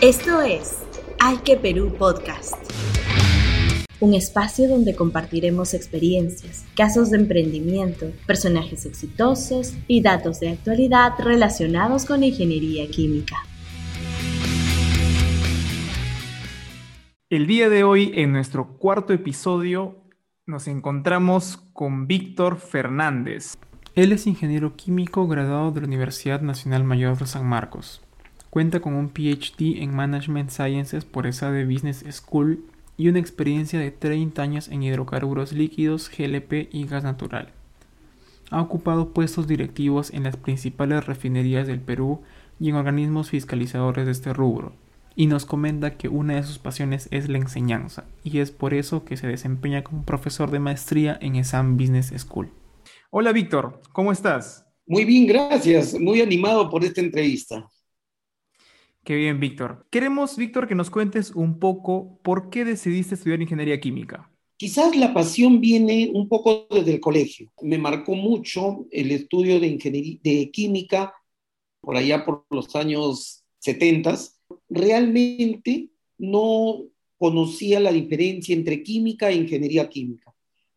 Esto es Hay que Perú Podcast. Un espacio donde compartiremos experiencias, casos de emprendimiento, personajes exitosos y datos de actualidad relacionados con ingeniería química. El día de hoy, en nuestro cuarto episodio, nos encontramos con Víctor Fernández. Él es ingeniero químico graduado de la Universidad Nacional Mayor de San Marcos. Cuenta con un PhD en Management Sciences por esa de Business School y una experiencia de 30 años en hidrocarburos líquidos, GLP y gas natural. Ha ocupado puestos directivos en las principales refinerías del Perú y en organismos fiscalizadores de este rubro, y nos comenta que una de sus pasiones es la enseñanza, y es por eso que se desempeña como profesor de maestría en ESAM Business School. Hola Víctor, ¿cómo estás? Muy bien, gracias. Muy animado por esta entrevista. Qué bien, Víctor. Queremos, Víctor, que nos cuentes un poco por qué decidiste estudiar ingeniería química. Quizás la pasión viene un poco desde el colegio. Me marcó mucho el estudio de ingeniería de química por allá por los años 70. Realmente no conocía la diferencia entre química e ingeniería química.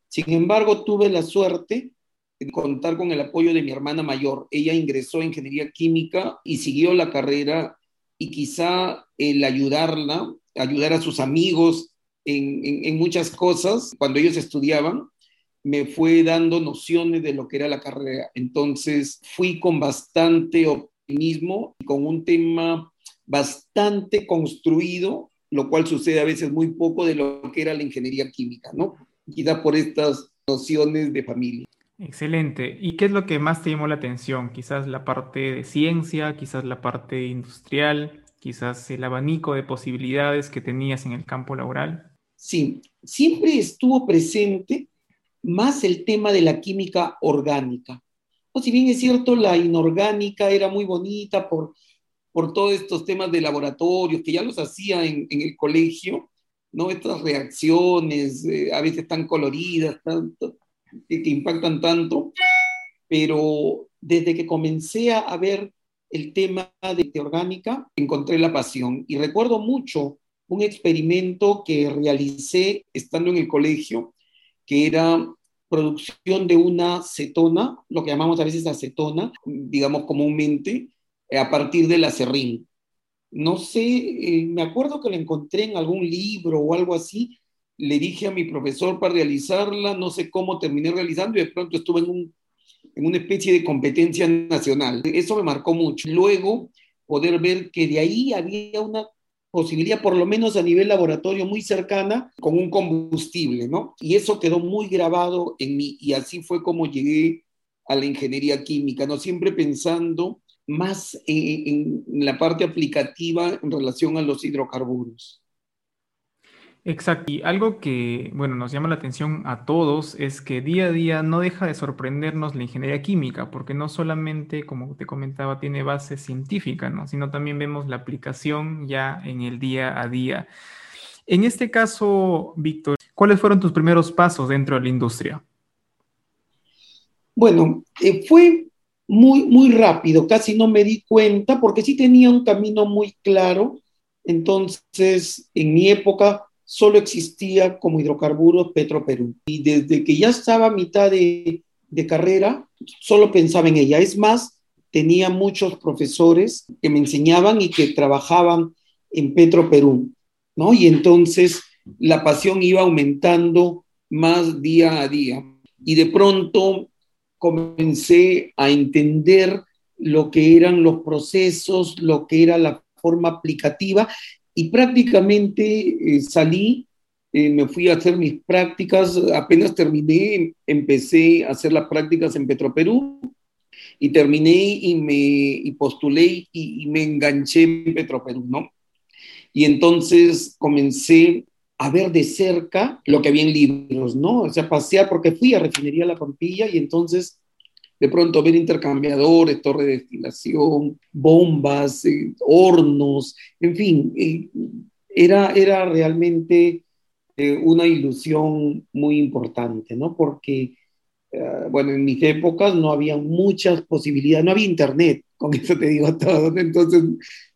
Sin embargo, tuve la suerte de contar con el apoyo de mi hermana mayor. Ella ingresó a ingeniería química y siguió la carrera y quizá el ayudarla, ayudar a sus amigos en, muchas cosas, cuando ellos estudiaban, me fue dando nociones de lo que era la carrera. Entonces fui con bastante optimismo y con un tema bastante construido, lo cual sucede a veces muy poco de lo que era la ingeniería química, ¿no? Quizá por estas nociones de familia. Excelente. ¿Y qué es lo que más te llamó la atención? Quizás la parte de ciencia, quizás la parte industrial, quizás el abanico de posibilidades que tenías en el campo laboral. Sí, siempre estuvo presente más el tema de la química orgánica. O si bien es cierto, la inorgánica era muy bonita por, por todos estos temas de laboratorios que ya los hacía en, el colegio, ¿no? Estas reacciones, eh, a veces tan coloridas, tanto, que, impactan tanto, pero desde que comencé a ver el tema de orgánica, encontré la pasión. Y recuerdo mucho un experimento que realicé estando en el colegio, que era producción de una cetona, lo que llamamos a veces acetona, digamos comúnmente, a partir del acerrín. No sé, eh, me acuerdo que la encontré en algún libro o algo así, le dije a mi profesor para realizarla, no sé cómo terminé realizando y de pronto estuve en, una especie de competencia nacional. Eso me marcó mucho. Luego, poder ver que de ahí había una posibilidad, por lo menos a nivel laboratorio, muy cercana con un combustible, ¿no? Y eso quedó muy grabado en mí y así fue como llegué a la ingeniería química, ¿no? Siempre pensando más en la parte aplicativa en relación a los hidrocarburos. Exacto. Y algo que, bueno, nos llama la atención a todos es que día a día no deja de sorprendernos la ingeniería química, porque no solamente, como te comentaba, tiene base científica, ¿no? Sino también vemos la aplicación ya en el día a día. En este caso, Víctor, ¿cuáles fueron tus primeros pasos dentro de la industria? Bueno, eh, fue muy, muy rápido, casi no me di cuenta, porque sí tenía un camino muy claro. Entonces, en mi época, solo existía como hidrocarburos Petroperú. Y desde que ya estaba a mitad de, carrera, solo pensaba en ella. Es más, tenía muchos profesores que me enseñaban y que trabajaban en Petroperú, ¿no? Y entonces la pasión iba aumentando más día a día. Y de pronto comencé a entender lo que eran los procesos, lo que era la forma aplicativa y prácticamente eh, salí, eh, me fui a hacer mis prácticas, apenas terminé, empecé a hacer las prácticas en Petroperú y terminé y me postulé y, me enganché en Petroperú, ¿no? Y entonces comencé a ver de cerca lo que había en libros, ¿no? O sea, pasear, porque fui a Refinería La Pampilla y entonces de pronto ver intercambiadores, torre de destilación, bombas, eh, hornos, en fin, eh, era, era realmente eh, una ilusión muy importante, ¿no? Porque, bueno, en mis épocas no había muchas posibilidades, no había internet, con eso te digo todo, entonces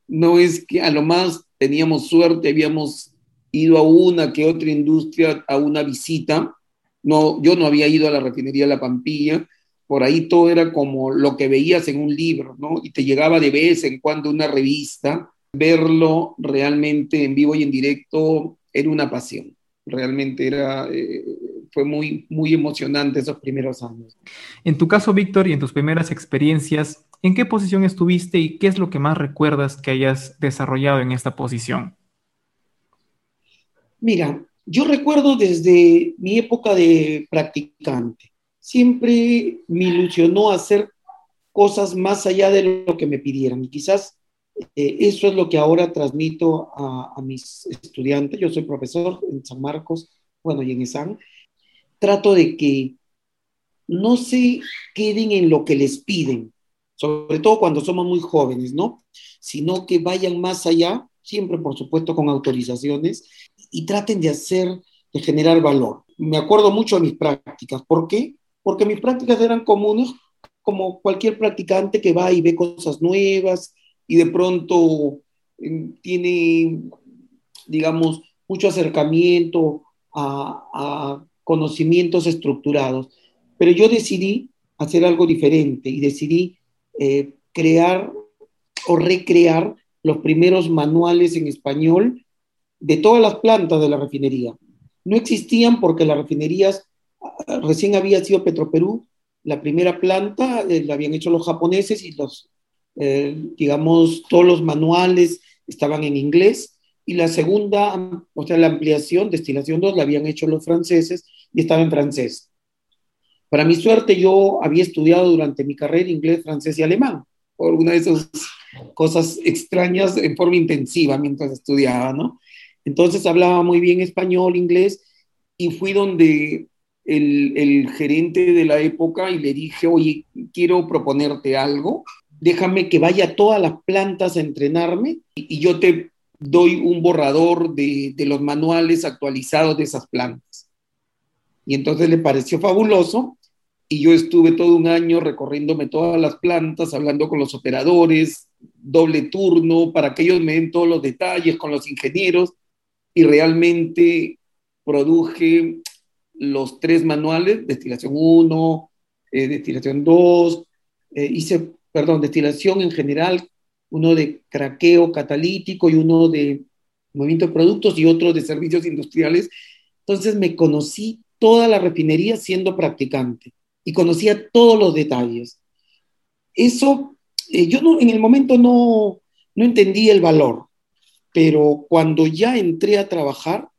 no es que a lo más teníamos suerte, habíamos ido a una que otra industria a una visita. No, yo no había ido a la refinería La Pampilla, por ahí todo era como lo que veías en un libro, ¿no? Y te llegaba de vez en cuando una revista. Verlo realmente en vivo y en directo era una pasión. Realmente era, eh, fue muy, muy emocionante esos primeros años. En tu caso, Víctor, y en tus primeras experiencias, ¿en qué posición estuviste y qué es lo que más recuerdas que hayas desarrollado en esta posición? Mira, yo recuerdo desde mi época de practicante siempre me ilusionó hacer cosas más allá de lo que me pidieran. Y quizás eh, eso es lo que ahora transmito a, mis estudiantes. Yo soy profesor en San Marcos, bueno, y en ESAN. Trato de que no se queden en lo que les piden, sobre todo cuando somos muy jóvenes, ¿no? Sino que vayan más allá, siempre por supuesto con autorizaciones, y traten de hacer, de generar valor. Me acuerdo mucho de mis prácticas. ¿Por qué? Porque mis prácticas eran comunes como cualquier practicante que va y ve cosas nuevas y de pronto em, tiene, digamos, mucho acercamiento a, conocimientos estructurados. Pero yo decidí hacer algo diferente y decidí eh, crear o recrear los primeros manuales en español de todas las plantas de la refinería. No existían porque las refinerías recién había sido Petroperú, la primera planta eh, la habían hecho los japoneses y los, eh, digamos, todos los manuales estaban en inglés. Y la segunda, o sea, la ampliación, destilación 2, la habían hecho los franceses y estaba en francés. Para mi suerte, yo había estudiado durante mi carrera inglés, francés y alemán, por una de esas cosas extrañas en forma intensiva mientras estudiaba, ¿no? Entonces hablaba muy bien español, inglés, y fui donde el, gerente de la época y le dije, oye, quiero proponerte algo, déjame que vaya a todas las plantas a entrenarme y, yo te doy un borrador de, de, los manuales actualizados de esas plantas. Y entonces le pareció fabuloso y yo estuve todo un año recorriéndome todas las plantas, hablando con los operadores, doble turno, para que ellos me den todos los detalles con los ingenieros y realmente produje los tres manuales, destilación 1, eh, destilación 2, eh, hice, perdón, destilación en general, uno de craqueo catalítico y uno de movimiento de productos y otro de servicios industriales. Entonces me conocí toda la refinería siendo practicante y conocía todos los detalles. Eso, eh, yo en el momento no, no entendí el valor, pero cuando ya entré a trabajar,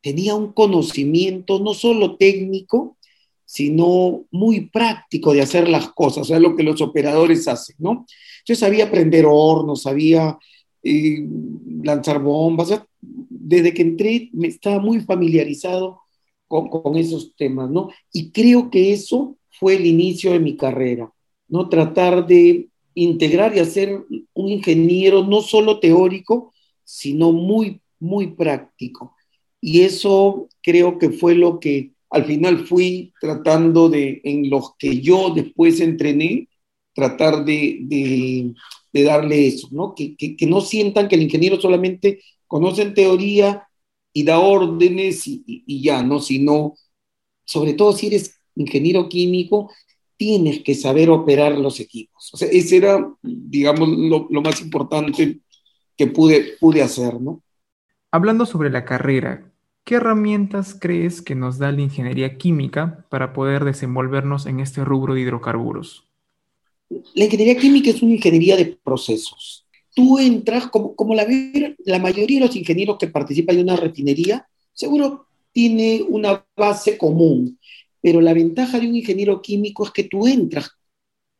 tenía un conocimiento no solo técnico, sino muy práctico de hacer las cosas, o sea, lo que los operadores hacen, ¿no? Yo sabía prender hornos, sabía eh, lanzar bombas, desde que entré me estaba muy familiarizado con, con, esos temas, ¿no? Y creo que eso fue el inicio de mi carrera, ¿no? Tratar de integrar y hacer un ingeniero no solo teórico, sino muy, muy práctico. Y eso creo que fue lo que al final fui tratando de, en los que yo después entrené, tratar de, darle eso, ¿no? Que, no sientan que el ingeniero solamente conoce en teoría y da órdenes y, ya, ¿no? Sino, sobre todo si eres ingeniero químico, tienes que saber operar los equipos. O sea, ese era, digamos, lo, lo más importante que pude, pude hacer, ¿no? Hablando sobre la carrera, ¿Qué herramientas crees que nos da la ingeniería química para poder desenvolvernos en este rubro de hidrocarburos? La ingeniería química es una ingeniería de procesos. Tú entras, como, como la, mayoría de los ingenieros que participan en una refinería, seguro tiene una base común, pero la ventaja de un ingeniero químico es que tú entras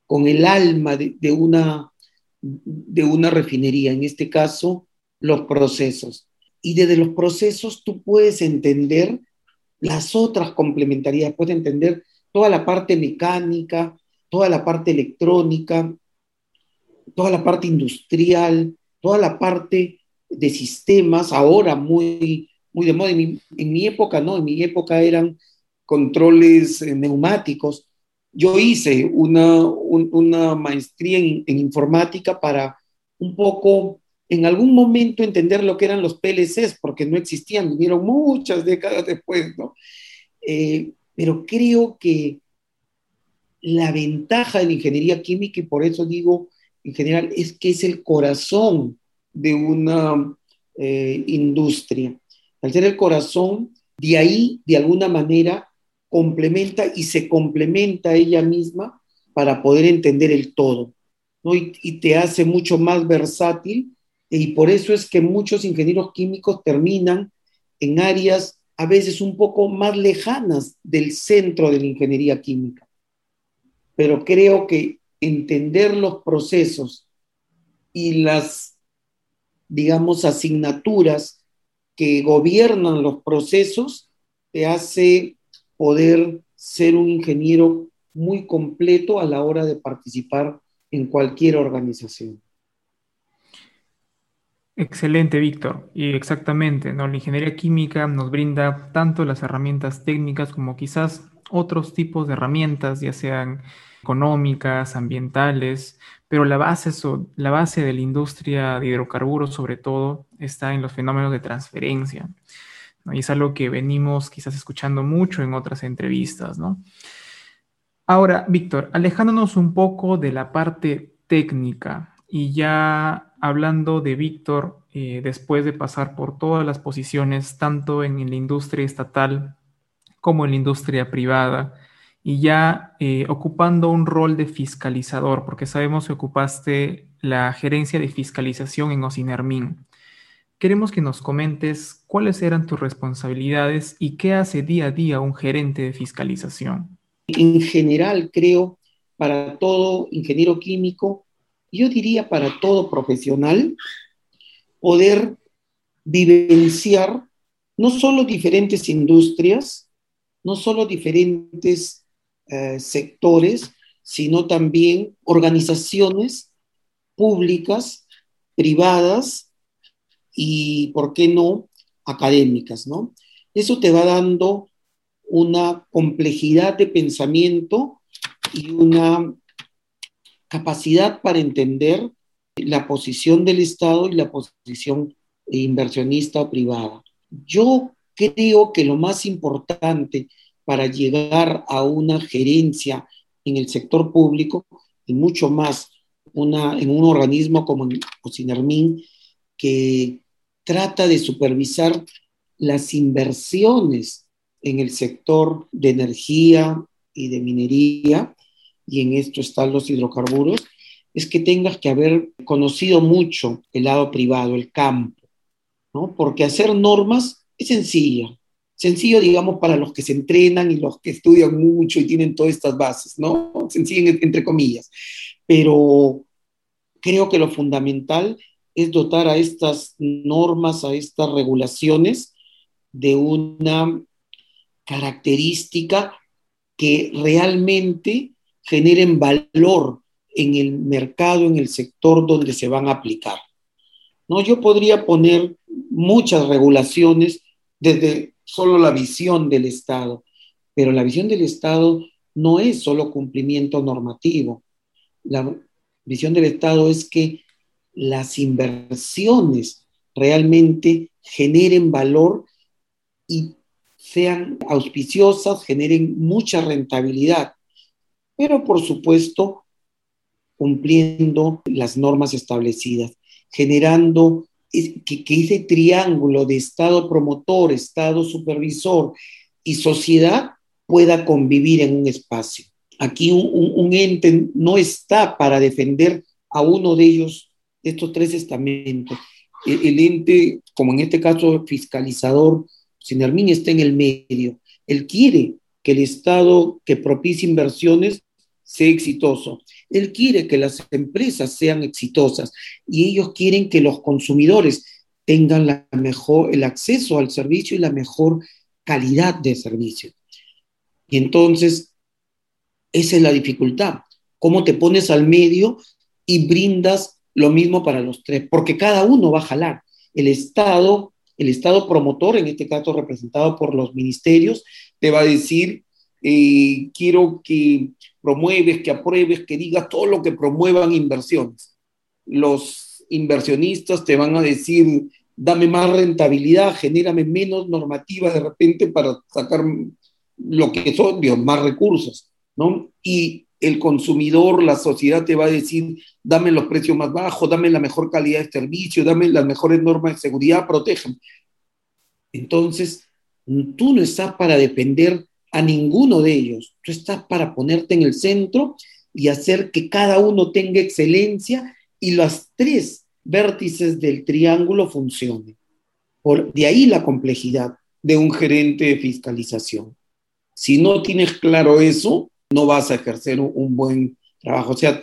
con el alma de, de, una, de una refinería, en este caso, los procesos y desde los procesos tú puedes entender las otras complementariedades, puedes entender toda la parte mecánica, toda la parte electrónica, toda la parte industrial, toda la parte de sistemas, ahora muy, muy de moda. En mi, época, no, en mi época eran controles eh, neumáticos. Yo hice una, una maestría en, en, informática para un poco en algún momento entender lo que eran los PLCs, porque no existían, vinieron muchas décadas después, ¿no? Eh, pero creo que la ventaja de la ingeniería química, y por eso digo en general, es que es el corazón de una eh, industria. Al ser el corazón, de ahí, de alguna manera, complementa y se complementa ella misma para poder entender el todo, ¿no? y, y te hace mucho más versátil, y por eso es que muchos ingenieros químicos terminan en áreas a veces un poco más lejanas del centro de la ingeniería química. Pero creo que entender los procesos y las, digamos, asignaturas que gobiernan los procesos te hace poder ser un ingeniero muy completo a la hora de participar en cualquier organización. Excelente, Víctor. Y exactamente, ¿no? La ingeniería química nos brinda tanto las herramientas técnicas como quizás otros tipos de herramientas, ya sean económicas, ambientales, pero la base, la base de la industria de hidrocarburos sobre todo está en los fenómenos de transferencia. Y es algo que venimos quizás escuchando mucho en otras entrevistas. ¿no? Ahora, Víctor, alejándonos un poco de la parte técnica y ya hablando de Víctor, eh, después de pasar por todas las posiciones, tanto en la industria estatal como en la industria privada, y ya eh, ocupando un rol de fiscalizador, porque sabemos que ocupaste la gerencia de fiscalización en Ocinermin. Queremos que nos comentes cuáles eran tus responsabilidades y qué hace día a día un gerente de fiscalización. En general, creo, para todo ingeniero químico, yo diría para todo profesional, poder vivenciar no solo diferentes industrias, no solo diferentes eh, sectores, sino también organizaciones públicas, privadas y, ¿por qué no?, académicas, ¿no? Eso te va dando una complejidad de pensamiento y una capacidad para entender la posición del Estado y la posición inversionista o privada. Yo creo que lo más importante para llegar a una gerencia en el sector público y mucho más una, en un organismo como Ocinermin que trata de supervisar las inversiones en el sector de energía y de minería, y en esto están los hidrocarburos, es que tengas que haber conocido mucho el lado privado, el campo, ¿no? Porque hacer normas es sencilla, sencillo, digamos, para los que se entrenan y los que estudian mucho y tienen todas estas bases, ¿no? Sencillo entre comillas. Pero creo que lo fundamental es dotar a estas normas, a estas regulaciones de una característica que realmente generen valor en el mercado, en el sector donde se van a aplicar. ¿No? Yo podría poner muchas regulaciones desde solo la visión del Estado, pero la visión del Estado no es solo cumplimiento normativo. La visión del Estado es que las inversiones realmente generen valor y sean auspiciosas, generen mucha rentabilidad, pero por supuesto cumpliendo las normas establecidas, generando que, ese triángulo de Estado promotor, Estado supervisor y sociedad pueda convivir en un espacio. Aquí un, ente no está para defender a uno de ellos, de estos tres estamentos. El, el ente, como en este caso fiscalizador, Sinermin está en el medio. Él quiere que el Estado que propicie inversiones sea exitoso. Él quiere que las empresas sean exitosas y ellos quieren que los consumidores tengan la mejor, el acceso al servicio y la mejor calidad de servicio. Y entonces, esa es la dificultad. ¿Cómo te pones al medio y brindas lo mismo para los tres? Porque cada uno va a jalar. El Estado, el Estado promotor, en este caso representado por los ministerios, te va a decir, eh, quiero que promueves, que apruebes, que digas todo lo que promuevan inversiones. Los inversionistas te van a decir, dame más rentabilidad, genérame menos normativa de repente para sacar lo que son, más recursos, ¿no? Y el consumidor, la sociedad te va a decir, dame los precios más bajos, dame la mejor calidad de servicio, dame las mejores normas de seguridad, protegen. Entonces, tú no estás para depender a ninguno de ellos, tú estás para ponerte en el centro y hacer que cada uno tenga excelencia y las tres vértices del triángulo funcionen. Por, de ahí la complejidad de un gerente de fiscalización. Si no tienes claro eso, no vas a ejercer un, buen trabajo. O sea,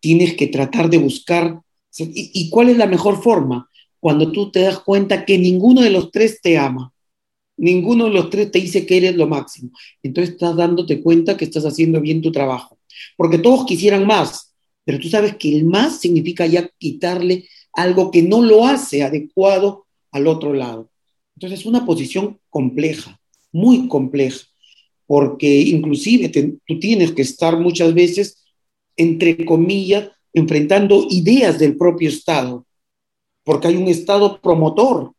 tienes que tratar de buscar. ¿Y, cuál es la mejor forma? Cuando tú te das cuenta que ninguno de los tres te ama, ninguno de los tres te dice que eres lo máximo. Entonces estás dándote cuenta que estás haciendo bien tu trabajo. Porque todos quisieran más, pero tú sabes que el más significa ya quitarle algo que no lo hace adecuado al otro lado. Entonces es una posición compleja, muy compleja porque inclusive tú tienes que estar muchas veces, entre comillas, enfrentando ideas del propio Estado, porque hay un Estado promotor,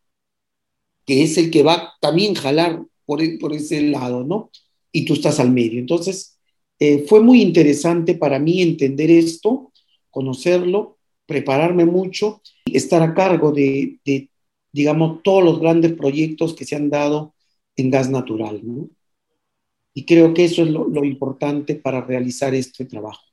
que es el que va también jalar por, e, por ese lado, ¿no? Y tú estás al medio. Entonces, eh, fue muy interesante para mí entender esto, conocerlo, prepararme mucho, estar a cargo de, digamos, todos los grandes proyectos que se han dado en gas natural, ¿no? Y creo que eso es lo, importante para realizar este trabajo.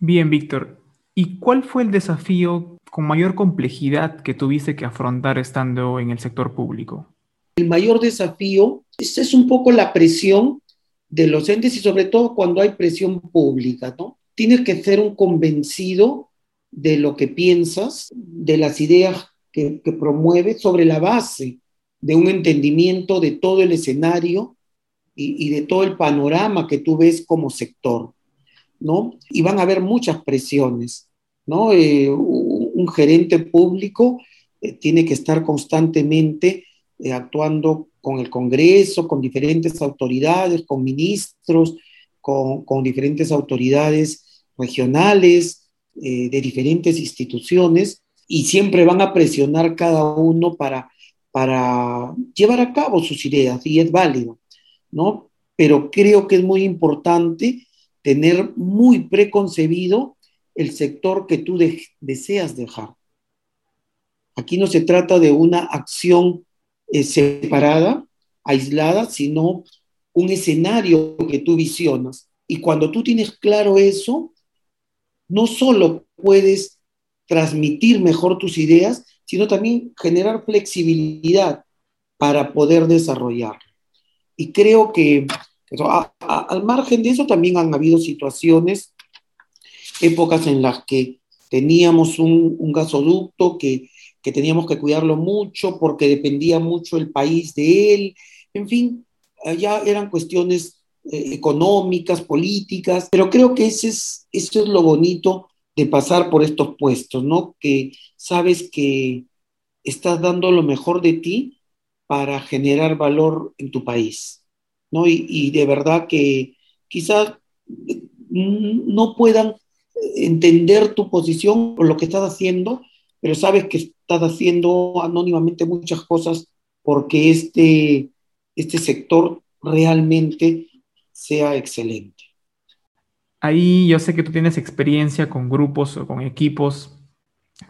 Bien, Víctor. ¿Y cuál fue el desafío con mayor complejidad que tuviste que afrontar estando en el sector público? El mayor desafío es, es un poco la presión de los entes y sobre todo cuando hay presión pública, ¿no? Tienes que ser un convencido de lo que piensas, de las ideas que, que promueves sobre la base de un entendimiento de todo el escenario y, de todo el panorama que tú ves como sector, ¿no? Y van a haber muchas presiones, ¿no? Eh, un gerente público eh, tiene que estar constantemente eh, actuando con el Congreso, con diferentes autoridades, con ministros, con, diferentes autoridades regionales, de diferentes instituciones, y siempre van a presionar cada uno para, para llevar a cabo sus ideas, y es válido. ¿no? Pero creo que es muy importante tener muy preconcebido el sector que tú deseas dejar. Aquí no se trata de una acción eh, separada, aislada, sino un escenario que tú visionas. Y cuando tú tienes claro eso, no solo puedes transmitir mejor tus ideas, sino también generar flexibilidad para poder desarrollar. Y creo que al margen de eso también han habido situaciones, épocas en las que teníamos un, gasoducto que, que, teníamos que cuidarlo mucho porque dependía mucho el país de él. En fin, ya eran cuestiones eh, económicas, políticas, pero creo que ese es, eso es lo bonito de pasar por estos puestos, ¿no? Que sabes que estás dando lo mejor de ti para generar valor en tu país, ¿no? Y, de verdad que quizás no puedan entender tu posición o lo que estás haciendo, pero sabes que estás haciendo anónimamente muchas cosas porque este, este sector realmente sea excelente. Ahí yo sé que tú tienes experiencia con grupos o con equipos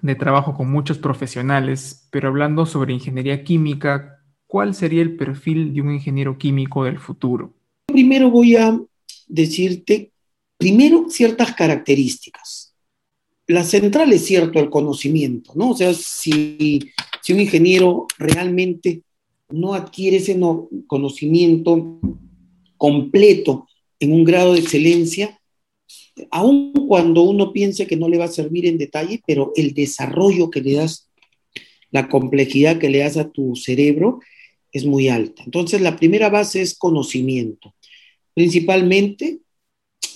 de trabajo con muchos profesionales, pero hablando sobre ingeniería química, ¿cuál sería el perfil de un ingeniero químico del futuro? Primero voy a decirte, primero, ciertas características. La central es cierto el conocimiento, ¿no? O sea, si, si un ingeniero realmente no adquiere ese conocimiento completo en un grado de excelencia, aun cuando uno piense que no le va a servir en detalle, pero el desarrollo que le das, la complejidad que le das a tu cerebro, es muy alta. Entonces, la primera base es conocimiento, principalmente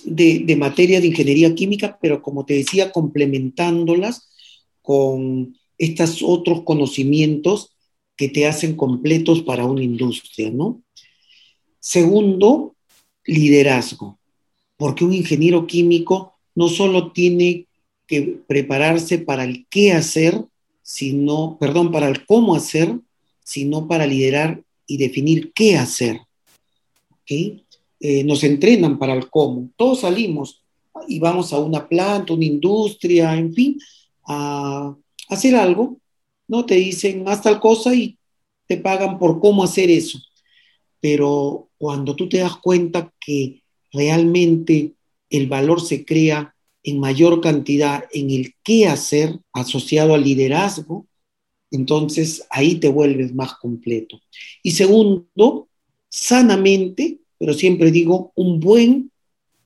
de, materia de ingeniería química, pero como te decía, complementándolas con estos otros conocimientos que te hacen completos para una industria, ¿no? Segundo, liderazgo, porque un ingeniero químico no solo tiene que prepararse para el qué hacer, sino, perdón, para el cómo hacer, sino para liderar y definir qué hacer. ¿Okay? Eh, nos entrenan para el cómo. Todos salimos y vamos a una planta, una industria, en fin, a hacer algo, ¿no? Te dicen, haz tal cosa y te pagan por cómo hacer eso. Pero cuando tú te das cuenta que realmente el valor se crea en mayor cantidad en el qué hacer asociado al liderazgo, entonces ahí te vuelves más completo. Y segundo, sanamente, pero siempre digo, un buen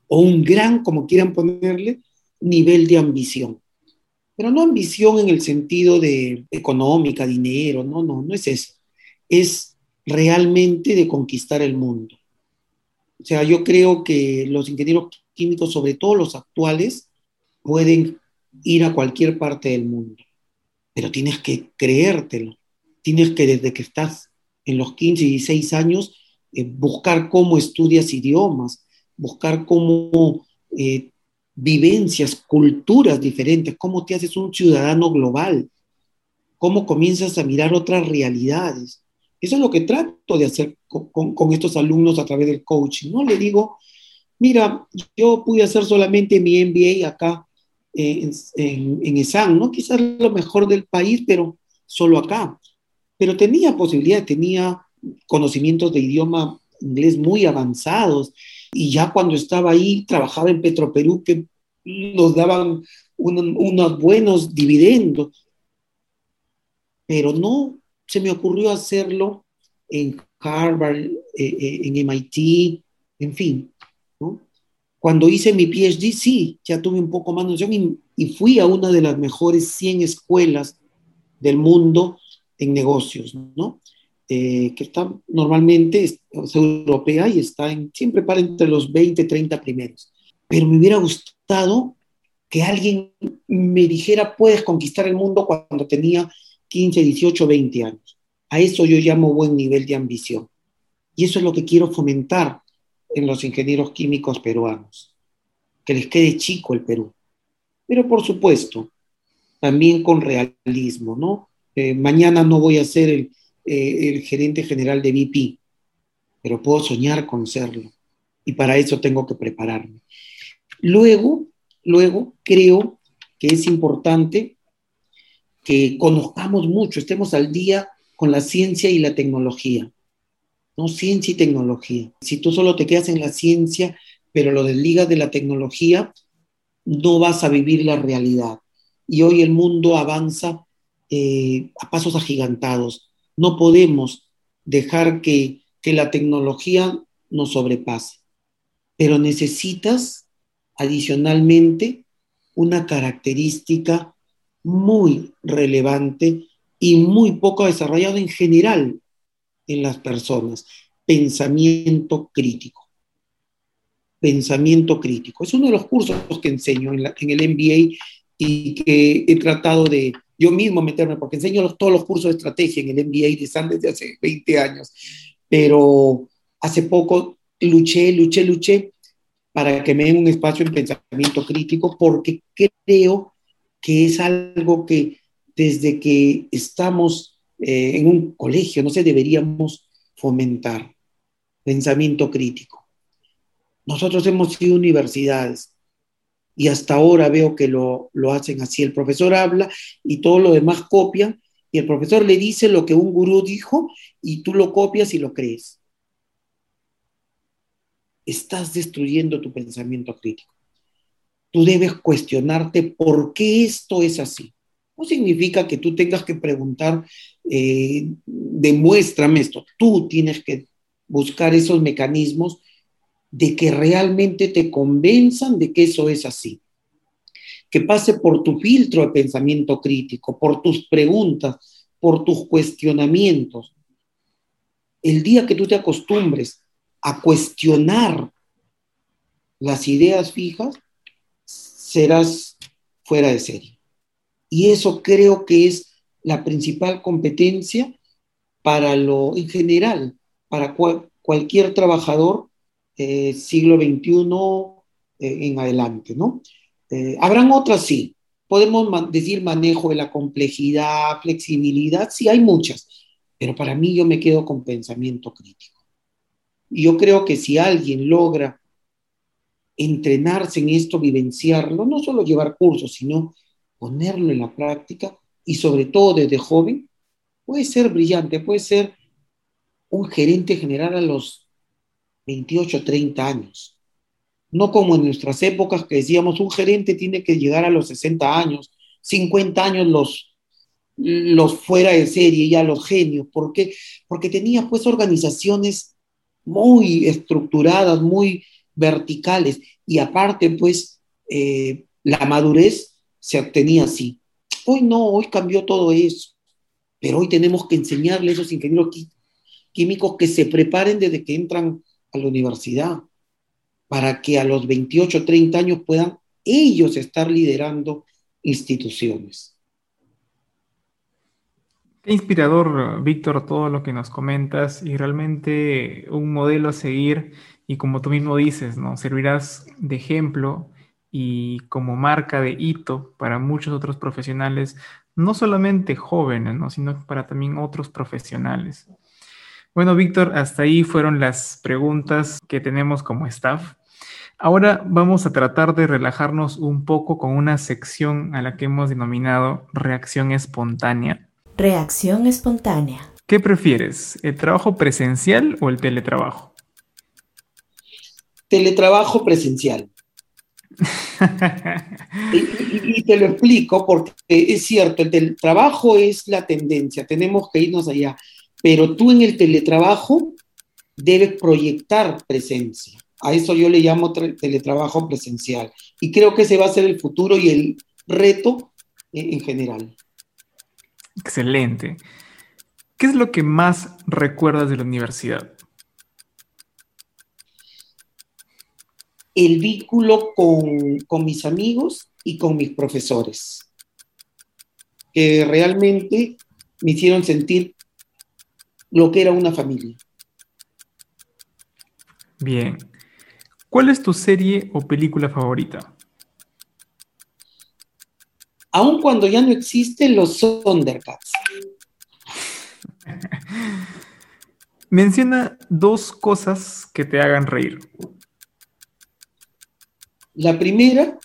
o un gran, como quieran ponerle, nivel de ambición. Pero no ambición en el sentido de económica, dinero, no, no, no es eso. Es realmente de conquistar el mundo. O sea, yo creo que los ingenieros químicos, sobre todo los actuales, pueden ir a cualquier parte del mundo, pero tienes que creértelo. Tienes que desde que estás en los 15 y 16 años eh, buscar cómo estudias idiomas, buscar cómo eh, vivencias, culturas diferentes, cómo te haces un ciudadano global, cómo comienzas a mirar otras realidades. Eso es lo que trato de hacer con, estos alumnos a través del coaching, ¿no? Le digo, mira, yo pude hacer solamente mi MBA acá en, en, en ESAN, ¿no? Quizás lo mejor del país, pero solo acá. Pero tenía posibilidad, tenía conocimientos de idioma inglés muy avanzados y ya cuando estaba ahí trabajaba en Petroperú que nos daban unos buenos dividendos, pero no se me ocurrió hacerlo en Harvard, eh, eh, en MIT, en fin. Cuando hice mi PhD, sí, ya tuve un poco más noción y, y fui a una de las mejores 100 escuelas del mundo en negocios, ¿no? Eh, que está normalmente es, europea y está en, siempre para entre los 20, 30 primeros. Pero me hubiera gustado que alguien me dijera, puedes conquistar el mundo cuando tenía 15, 18, 20 años. A eso yo llamo buen nivel de ambición. Y eso es lo que quiero fomentar en los ingenieros químicos peruanos, que les quede chico el Perú. Pero por supuesto, también con realismo, ¿no? Eh, mañana no voy a ser el, eh, el gerente general de BP, pero puedo soñar con serlo. Y para eso tengo que prepararme. Luego, luego creo que es importante que conozcamos mucho, estemos al día con la ciencia y la tecnología. No ciencia y tecnología. Si tú solo te quedas en la ciencia, pero lo desligas de la tecnología, no vas a vivir la realidad. Y hoy el mundo avanza eh, a pasos agigantados. No podemos dejar que, la tecnología nos sobrepase, pero necesitas adicionalmente una característica muy relevante y muy poco desarrollada en general en las personas, pensamiento crítico. Pensamiento crítico. Es uno de los cursos que enseño en, en el MBA y que he tratado de, yo mismo meterme, porque enseño todos los cursos de estrategia en el MBA de SAN desde hace 20 años, pero hace poco luché, luché, luché para que me den un espacio en pensamiento crítico, porque creo que es algo que desde que estamos eh, en un colegio, no sé, deberíamos fomentar pensamiento crítico. Nosotros hemos sido universidades, y hasta ahora veo que lo, hacen así. El profesor habla y todo lo demás copian y el profesor le dice lo que un gurú dijo y tú lo copias y lo crees. Estás destruyendo tu pensamiento crítico. Tú debes cuestionarte por qué esto es así. No significa que tú tengas que preguntar, eh, demuéstrame esto. Tú tienes que buscar esos mecanismos de que realmente te convenzan de que eso es así. Que pase por tu filtro de pensamiento crítico, por tus preguntas, por tus cuestionamientos. El día que tú te acostumbres a cuestionar las ideas fijas, serás fuera de serie. Y eso creo que es la principal competencia para lo en general, para cualquier trabajador eh, siglo XXI eh, en adelante, ¿no? Eh, habrán otras, sí, podemos decir manejo de la complejidad, flexibilidad, sí hay muchas, pero para mí yo me quedo con pensamiento crítico. Y yo creo que si alguien logra entrenarse en esto, vivenciarlo, no solo llevar cursos, sino ponerlo en la práctica y sobre todo desde joven, puede ser brillante, puede ser un gerente general a los 28, 30 años. No como en nuestras épocas que decíamos un gerente tiene que llegar a los 60 años, 50 años los, los fuera de serie, ya los genios. ¿Por qué? Porque tenía pues organizaciones muy estructuradas, muy verticales y aparte pues eh, la madurez se obtenía así. Hoy no, hoy cambió todo eso, pero hoy tenemos que enseñarle a esos ingenieros químicos que se preparen desde que entran a la universidad, para que a los 28, 30 años puedan ellos estar liderando instituciones. Qué inspirador, Víctor, todo lo que nos comentas y realmente un modelo a seguir y como tú mismo dices, ¿no? Servirás de ejemplo y como marca de hito para muchos otros profesionales, no solamente jóvenes, ¿no? sino para también otros profesionales. Bueno, Víctor, hasta ahí fueron las preguntas que tenemos como staff. Ahora vamos a tratar de relajarnos un poco con una sección a la que hemos denominado reacción espontánea. Reacción espontánea. ¿Qué prefieres, el trabajo presencial o el teletrabajo? Teletrabajo presencial. y, te lo explico porque es cierto, el teletrabajo es la tendencia, tenemos que irnos allá, pero tú en el teletrabajo debes proyectar presencia. A eso yo le llamo teletrabajo presencial. Y creo que ese va a ser el futuro y el reto en general. Excelente. ¿Qué es lo que más recuerdas de la universidad? El vínculo con, con mis amigos y con mis profesores, que realmente me hicieron sentir lo que era una familia. Bien. ¿Cuál es tu serie o película favorita? Aun cuando ya no existen los Thundercats. Menciona dos cosas que te hagan reír. La primera,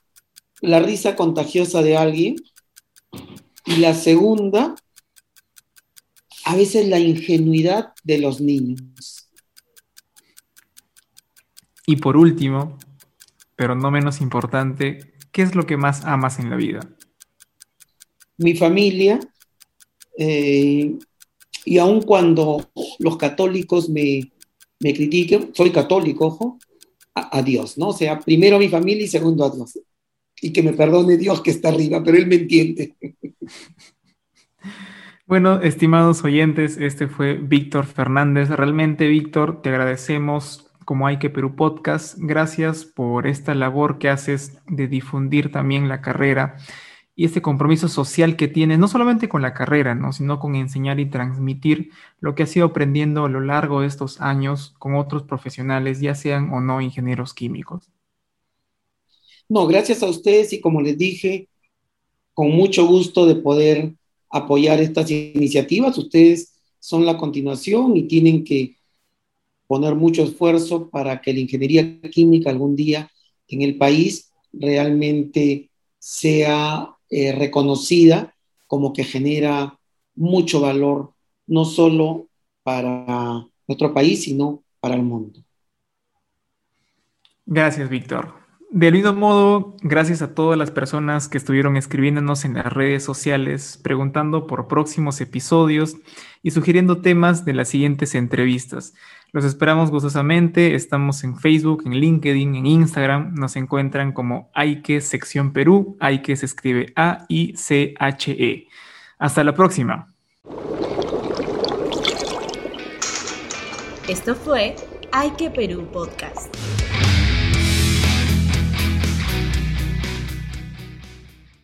la risa contagiosa de alguien. Y la segunda, a veces la ingenuidad de los niños. Y por último, pero no menos importante, ¿qué es lo que más amas en la vida? Mi familia, eh, y aun cuando los católicos me, me critiquen, soy católico, ojo, a, a, Dios, ¿no? O sea, primero a mi familia y segundo a Dios. Y que me perdone Dios que está arriba, pero Él me entiende. Bueno, estimados oyentes, este fue Víctor Fernández. Realmente, Víctor, te agradecemos como Hay que Perú Podcast. Gracias por esta labor que haces de difundir también la carrera y este compromiso social que tienes, no solamente con la carrera, ¿no? sino con enseñar y transmitir lo que has ido aprendiendo a lo largo de estos años con otros profesionales, ya sean o no ingenieros químicos. No, gracias a ustedes y como les dije, con mucho gusto de poder apoyar estas iniciativas. Ustedes son la continuación y tienen que poner mucho esfuerzo para que la ingeniería química algún día en el país realmente sea eh, reconocida como que genera mucho valor, no solo para nuestro país, sino para el mundo. Gracias, Víctor. Del mismo modo, gracias a todas las personas que estuvieron escribiéndonos en las redes sociales, preguntando por próximos episodios y sugiriendo temas de las siguientes entrevistas. Los esperamos gustosamente, estamos en Facebook, en LinkedIn, en Instagram, nos encuentran como Aike Sección Perú, Aike se escribe A-I-C-H-E. Hasta la próxima. Esto fue Aike Perú Podcast.